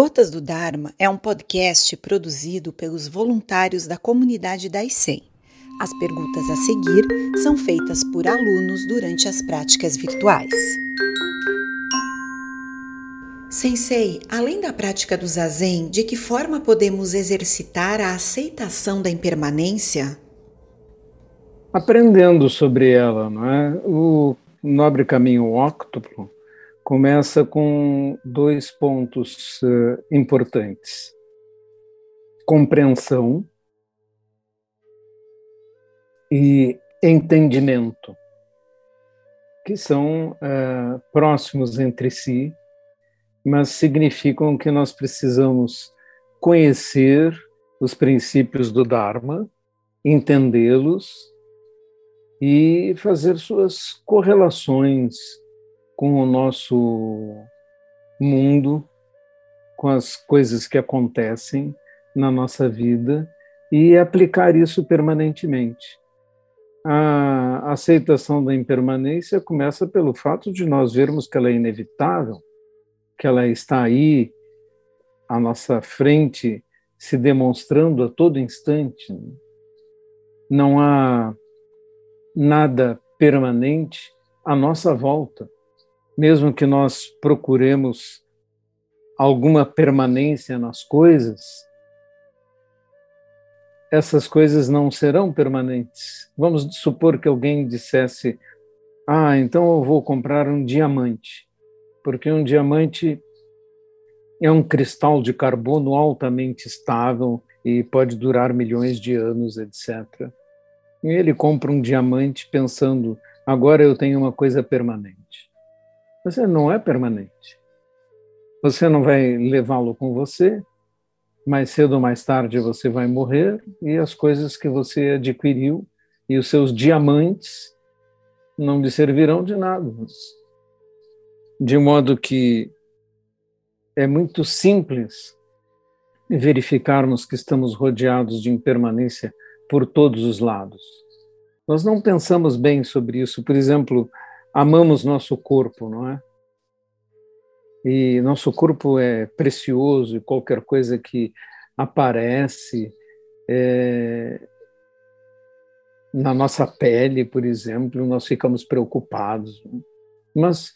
Gotas do Dharma é um podcast produzido pelos voluntários da comunidade da ICEM. As perguntas a seguir são feitas por alunos durante as práticas virtuais. Sensei, além da prática do zazen, de que forma podemos exercitar a aceitação da impermanência? Aprendendo sobre ela, não é? O nobre caminho óctuplo começa com dois pontos uh, importantes: compreensão e entendimento, que são uh, próximos entre si, mas significam que nós precisamos conhecer os princípios do Dharma, entendê-los e fazer suas correlações com o nosso mundo, com as coisas que acontecem na nossa vida e aplicar isso permanentemente. A aceitação da impermanência começa pelo fato de nós vermos que ela é inevitável, que ela está aí à nossa frente, se demonstrando a todo instante. Não há nada permanente à nossa volta mesmo que nós procuremos alguma permanência nas coisas, essas coisas não serão permanentes. Vamos supor que alguém dissesse: Ah, então eu vou comprar um diamante, porque um diamante é um cristal de carbono altamente estável e pode durar milhões de anos, etc. E ele compra um diamante pensando: agora eu tenho uma coisa permanente. Você não é permanente. Você não vai levá-lo com você. Mais cedo ou mais tarde você vai morrer e as coisas que você adquiriu e os seus diamantes não lhe servirão de nada. De modo que é muito simples verificarmos que estamos rodeados de impermanência por todos os lados. Nós não pensamos bem sobre isso. Por exemplo, amamos nosso corpo, não é? E nosso corpo é precioso e qualquer coisa que aparece é, na nossa pele, por exemplo, nós ficamos preocupados. Mas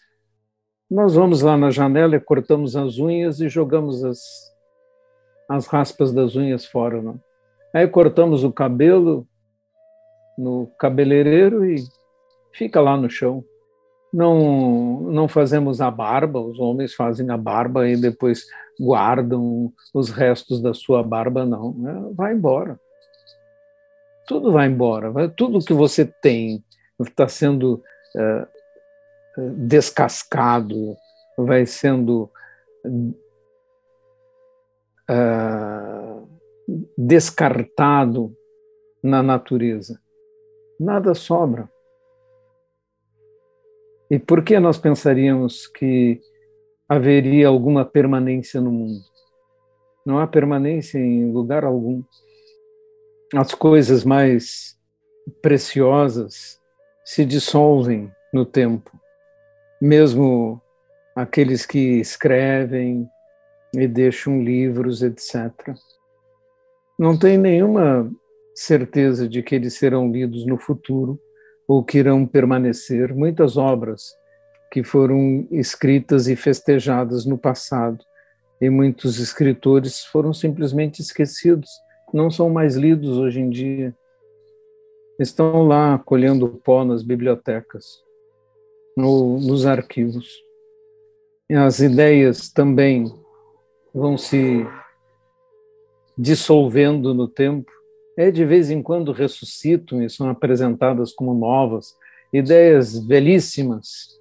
nós vamos lá na janela cortamos as unhas e jogamos as, as raspas das unhas fora. Não? Aí cortamos o cabelo no cabeleireiro e fica lá no chão não, não fazemos a barba, os homens fazem a barba e depois guardam os restos da sua barba, não. Né? Vai embora. Tudo vai embora. Tudo que você tem está sendo é, descascado, vai sendo é, descartado na natureza. Nada sobra. E por que nós pensaríamos que haveria alguma permanência no mundo? Não há permanência em lugar algum. As coisas mais preciosas se dissolvem no tempo. Mesmo aqueles que escrevem e deixam livros, etc. Não tem nenhuma certeza de que eles serão lidos no futuro ou que irão permanecer, muitas obras que foram escritas e festejadas no passado, e muitos escritores foram simplesmente esquecidos, não são mais lidos hoje em dia. Estão lá colhendo pó nas bibliotecas, no, nos arquivos. E as ideias também vão se dissolvendo no tempo, é, de vez em quando ressuscitam e são apresentadas como novas, ideias belíssimas,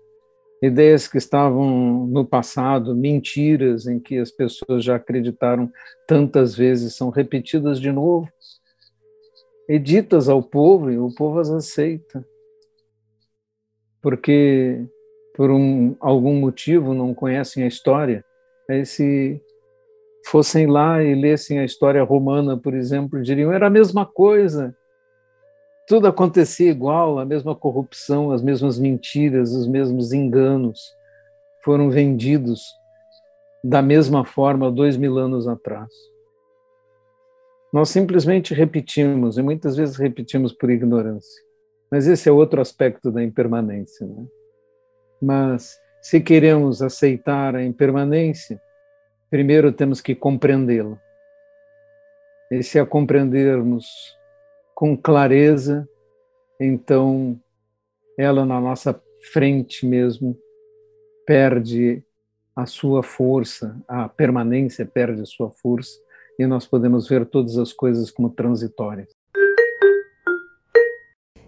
ideias que estavam no passado, mentiras em que as pessoas já acreditaram tantas vezes, são repetidas de novo, e ditas ao povo, e o povo as aceita. Porque, por um, algum motivo, não conhecem a história. Esse fossem lá e lessem a história romana, por exemplo, diriam era a mesma coisa. Tudo acontecia igual, a mesma corrupção, as mesmas mentiras, os mesmos enganos foram vendidos da mesma forma dois mil anos atrás. Nós simplesmente repetimos, e muitas vezes repetimos por ignorância. Mas esse é outro aspecto da impermanência. Né? Mas se queremos aceitar a impermanência, primeiro temos que compreendê-la. E se a compreendermos com clareza, então ela na nossa frente mesmo perde a sua força, a permanência perde a sua força e nós podemos ver todas as coisas como transitórias.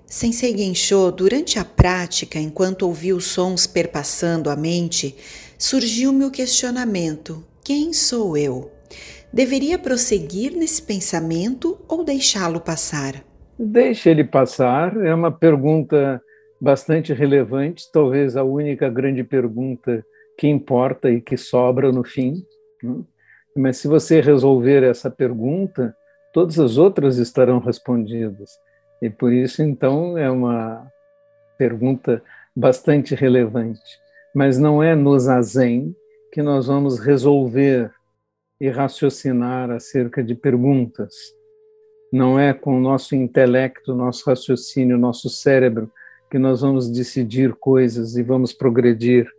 Sensei Gensho, durante a prática, enquanto ouvi os sons perpassando a mente, surgiu-me o questionamento: quem sou eu? Deveria prosseguir nesse pensamento ou deixá-lo passar? Deixe ele passar, é uma pergunta bastante relevante, talvez a única grande pergunta que importa e que sobra no fim. Né? Mas se você resolver essa pergunta, todas as outras estarão respondidas. E por isso, então, é uma pergunta bastante relevante. Mas não é no zazen que nós vamos resolver e raciocinar acerca de perguntas. Não é com o nosso intelecto, nosso raciocínio, nosso cérebro que nós vamos decidir coisas e vamos progredir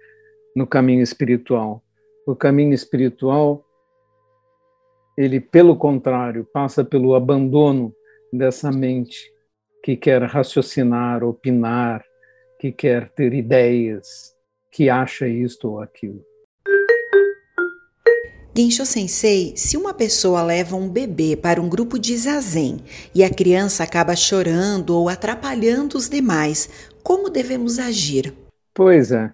no caminho espiritual. O caminho espiritual, ele, pelo contrário, passa pelo abandono dessa mente que quer raciocinar, opinar, que quer ter ideias, que acha isto ou aquilo. Gensho Sensei, se uma pessoa leva um bebê para um grupo de zazen e a criança acaba chorando ou atrapalhando os demais, como devemos agir? Pois é.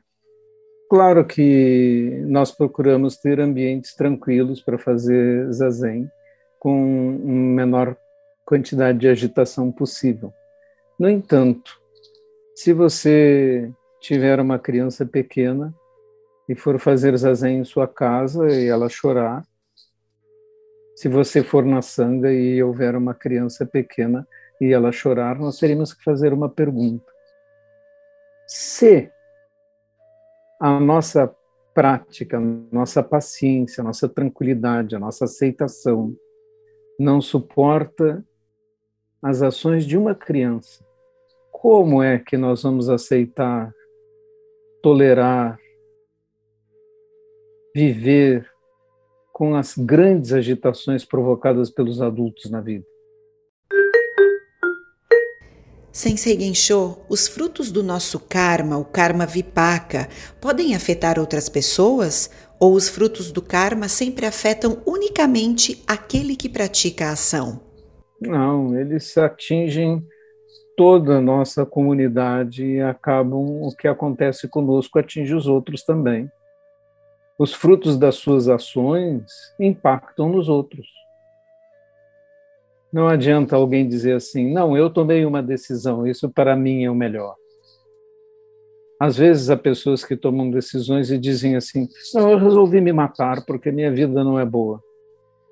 Claro que nós procuramos ter ambientes tranquilos para fazer zazen com menor quantidade de agitação possível. No entanto, se você tiver uma criança pequena e for fazer zazen em sua casa e ela chorar, se você for na sanga e houver uma criança pequena e ela chorar, nós teríamos que fazer uma pergunta. Se a nossa prática, a nossa paciência, a nossa tranquilidade, a nossa aceitação não suporta as ações de uma criança, como é que nós vamos aceitar, tolerar, viver com as grandes agitações provocadas pelos adultos na vida? Sensei Gensho, os frutos do nosso karma, o karma vipaka, podem afetar outras pessoas? Ou os frutos do karma sempre afetam unicamente aquele que pratica a ação? Não, eles atingem toda a nossa comunidade e acabam o que acontece conosco atinge os outros também. Os frutos das suas ações impactam nos outros. Não adianta alguém dizer assim, não, eu tomei uma decisão, isso para mim é o melhor. Às vezes há pessoas que tomam decisões e dizem assim, não, eu resolvi me matar porque minha vida não é boa.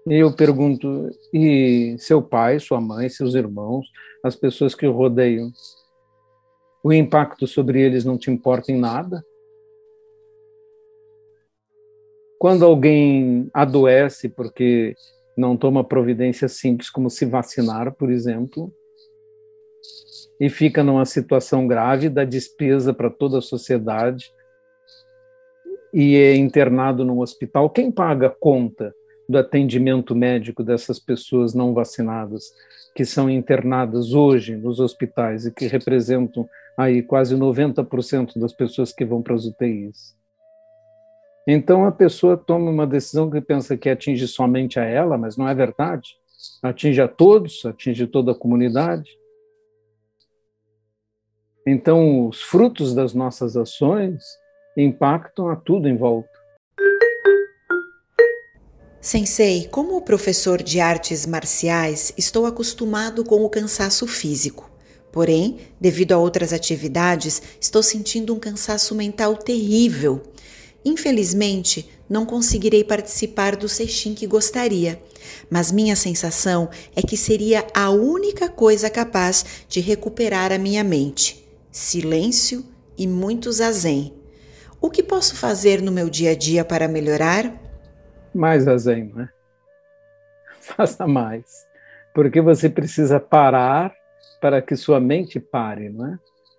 E eu pergunto: e seu pai, sua mãe, seus irmãos, as pessoas que o rodeiam, o impacto sobre eles não te importa em nada? Quando alguém adoece porque não toma providências simples como se vacinar, por exemplo, e fica numa situação grave, dá despesa para toda a sociedade e é internado num hospital, quem paga a conta do atendimento médico dessas pessoas não vacinadas que são internadas hoje nos hospitais e que representam aí quase 90% das pessoas que vão para as UTIs. Então a pessoa toma uma decisão que pensa que atinge somente a ela, mas não é verdade. Atinge a todos, atinge toda a comunidade. Então os frutos das nossas ações impactam a tudo em volta. Sensei, como professor de artes marciais, estou acostumado com o cansaço físico. Porém, devido a outras atividades, estou sentindo um cansaço mental terrível. Infelizmente, não conseguirei participar do sextim que gostaria, mas minha sensação é que seria a única coisa capaz de recuperar a minha mente. Silêncio e muito zazen. O que posso fazer no meu dia a dia para melhorar? mais a zen, né? Faça mais. Porque você precisa parar para que sua mente pare, não é?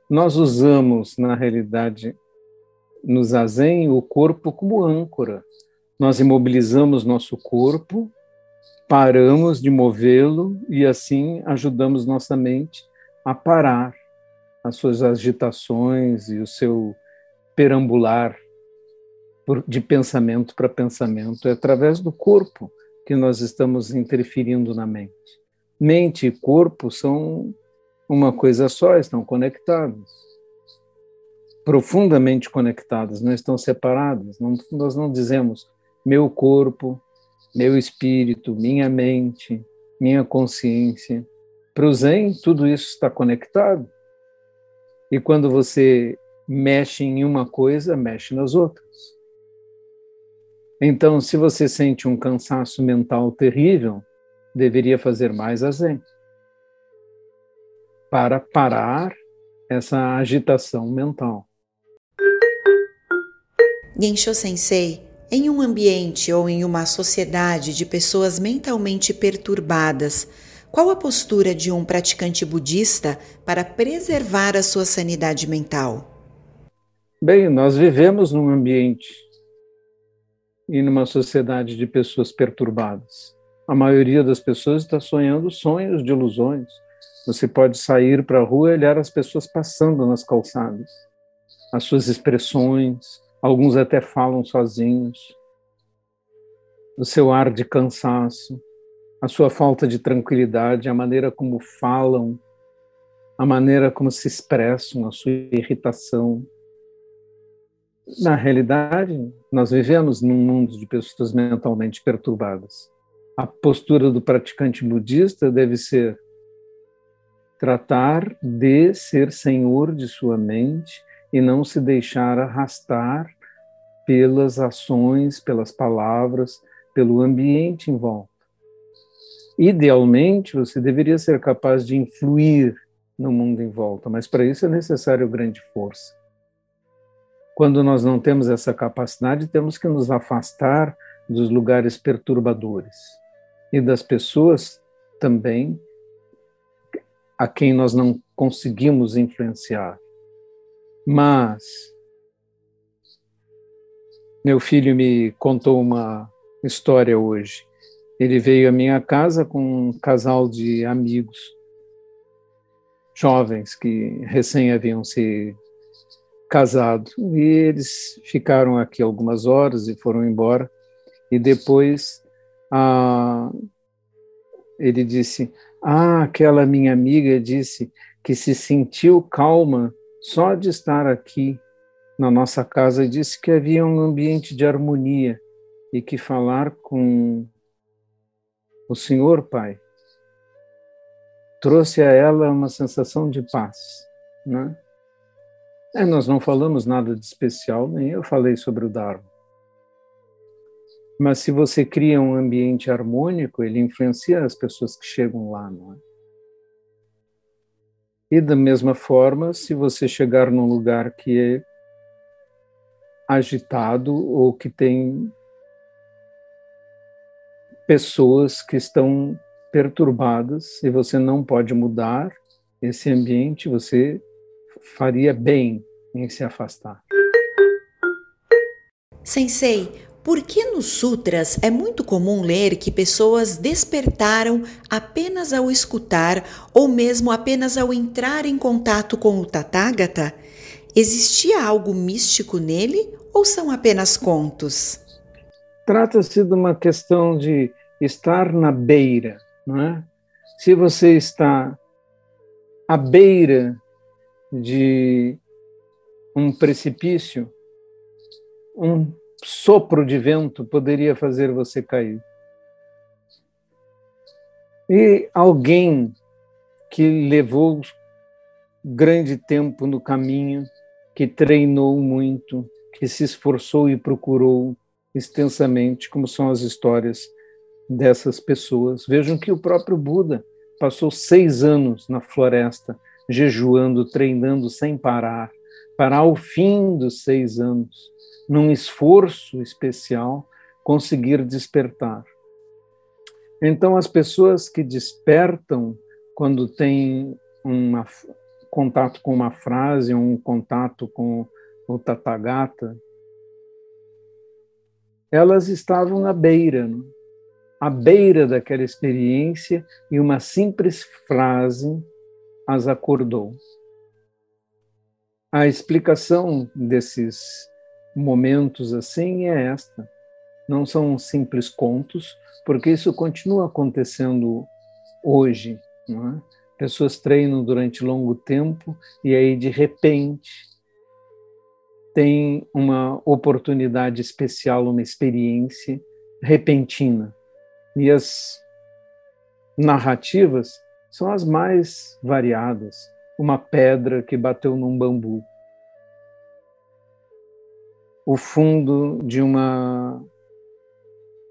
Nós usamos, na realidade, no zazen, o corpo como âncora. Nós imobilizamos nosso corpo, paramos de movê-lo e assim ajudamos nossa mente a parar as suas agitações e o seu perambular de pensamento para pensamento. É através do corpo que nós estamos interferindo na mente. Mente e corpo são uma coisa só, estão conectados. Profundamente conectados, não estão separados. Não, nós não dizemos meu corpo, meu espírito, minha mente, minha consciência. Para o Zen, tudo isso está conectado. E quando você mexe em uma coisa, mexe nas outras. Então, se você sente um cansaço mental terrível, deveria fazer mais a Zen para parar essa agitação mental. Gensho Sensei, em um ambiente ou em uma sociedade de pessoas mentalmente perturbadas, qual a postura de um praticante budista para preservar a sua sanidade mental? Bem, nós vivemos num ambiente e numa sociedade de pessoas perturbadas. A maioria das pessoas está sonhando sonhos de ilusões, você pode sair para a rua e olhar as pessoas passando nas calçadas, as suas expressões, alguns até falam sozinhos, o seu ar de cansaço, a sua falta de tranquilidade, a maneira como falam, a maneira como se expressam, a sua irritação. Na realidade, nós vivemos num mundo de pessoas mentalmente perturbadas. A postura do praticante budista deve ser tratar de ser senhor de sua mente e não se deixar arrastar pelas ações, pelas palavras, pelo ambiente em volta. Idealmente, você deveria ser capaz de influir no mundo em volta, mas para isso é necessário grande força. Quando nós não temos essa capacidade, temos que nos afastar dos lugares perturbadores e das pessoas também a quem nós não conseguimos influenciar. Mas meu filho me contou uma história hoje. Ele veio à minha casa com um casal de amigos jovens que recém haviam se casado e eles ficaram aqui algumas horas e foram embora e depois ele disse ah, aquela minha amiga disse que se sentiu calma só de estar aqui na nossa casa disse que havia um ambiente de harmonia e que falar com o Senhor Pai trouxe a ela uma sensação de paz, né? É, nós não falamos nada de especial, nem eu falei sobre o Dharma. Mas se você cria um ambiente harmônico, ele influencia as pessoas que chegam lá, não é? E da mesma forma, se você chegar num lugar que é agitado ou que tem pessoas que estão perturbadas e você não pode mudar esse ambiente, você faria bem em se afastar. Sensei, por que nos sutras é muito comum ler que pessoas despertaram apenas ao escutar ou mesmo apenas ao entrar em contato com o Tathagata? Existia algo místico nele ou são apenas contos? Trata-se de uma questão de estar na beira, não é? Se você está à beira de um precipício, um sopro de vento poderia fazer você cair. E alguém que levou grande tempo no caminho, que treinou muito, que se esforçou e procurou extensamente, como são as histórias dessas pessoas. Vejam que o próprio Buda passou seis anos na floresta, jejuando, treinando sem parar, para ao fim dos seis anos num esforço especial, conseguir despertar. Então, as pessoas que despertam quando têm um contato com uma frase, um contato com o Tathagata, elas estavam à beira, né? à beira daquela experiência, e uma simples frase as acordou. A explicação desses momentos assim é esta. Não são simples contos, porque isso continua acontecendo hoje. É? Pessoas treinam durante longo tempo e aí, de repente, tem uma oportunidade especial, uma experiência repentina. E as narrativas são as mais variadas. Uma pedra que bateu num bambu. O fundo de uma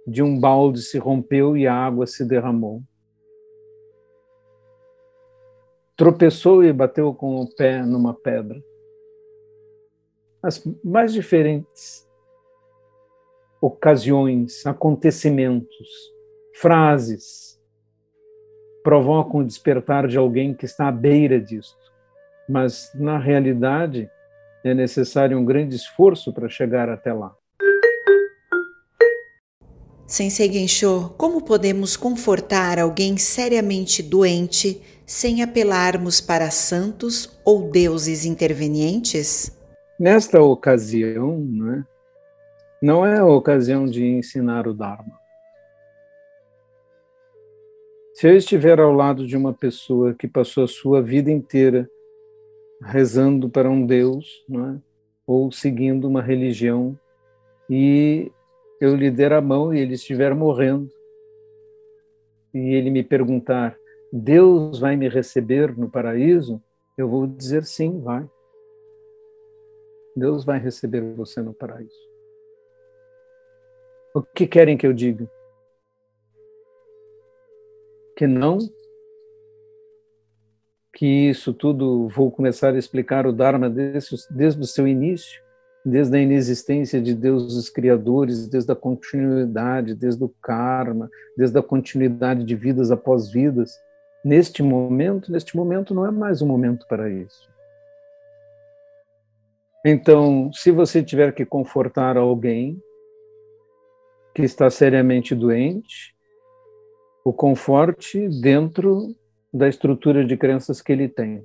de um balde se rompeu e a água se derramou. Tropeçou e bateu com o pé numa pedra. As mais diferentes ocasiões, acontecimentos, frases provocam o despertar de alguém que está à beira disto. Mas, na realidade, é necessário um grande esforço para chegar até lá. Sensei Gensho, como podemos confortar alguém seriamente doente sem apelarmos para santos ou deuses intervenientes? Nesta ocasião, né, não é a ocasião de ensinar o Dharma. Se eu estiver ao lado de uma pessoa que passou a sua vida inteira rezando para um Deus, é? ou seguindo uma religião, e eu lhe der a mão e ele estiver morrendo, e ele me perguntar: Deus vai me receber no paraíso? Eu vou dizer sim, vai. Deus vai receber você no paraíso. O que querem que eu diga? Que não? Que isso tudo vou começar a explicar o Dharma desde, desde o seu início? desde a inexistência de deuses criadores, desde a continuidade, desde o karma, desde a continuidade de vidas após vidas. Neste momento, neste momento não é mais um momento para isso. Então, se você tiver que confortar alguém que está seriamente doente, o conforte dentro da estrutura de crenças que ele tem.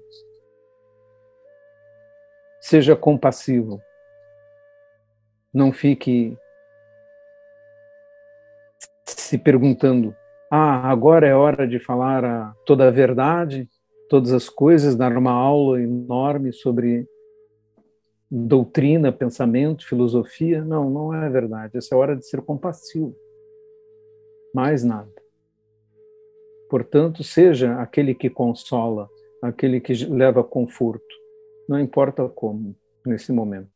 Seja compassivo não fique se perguntando: ah, agora é hora de falar a, toda a verdade, todas as coisas, dar uma aula enorme sobre doutrina, pensamento, filosofia. Não, não é verdade. Essa é hora de ser compassivo. Mais nada. Portanto, seja aquele que consola, aquele que leva conforto, não importa como, nesse momento.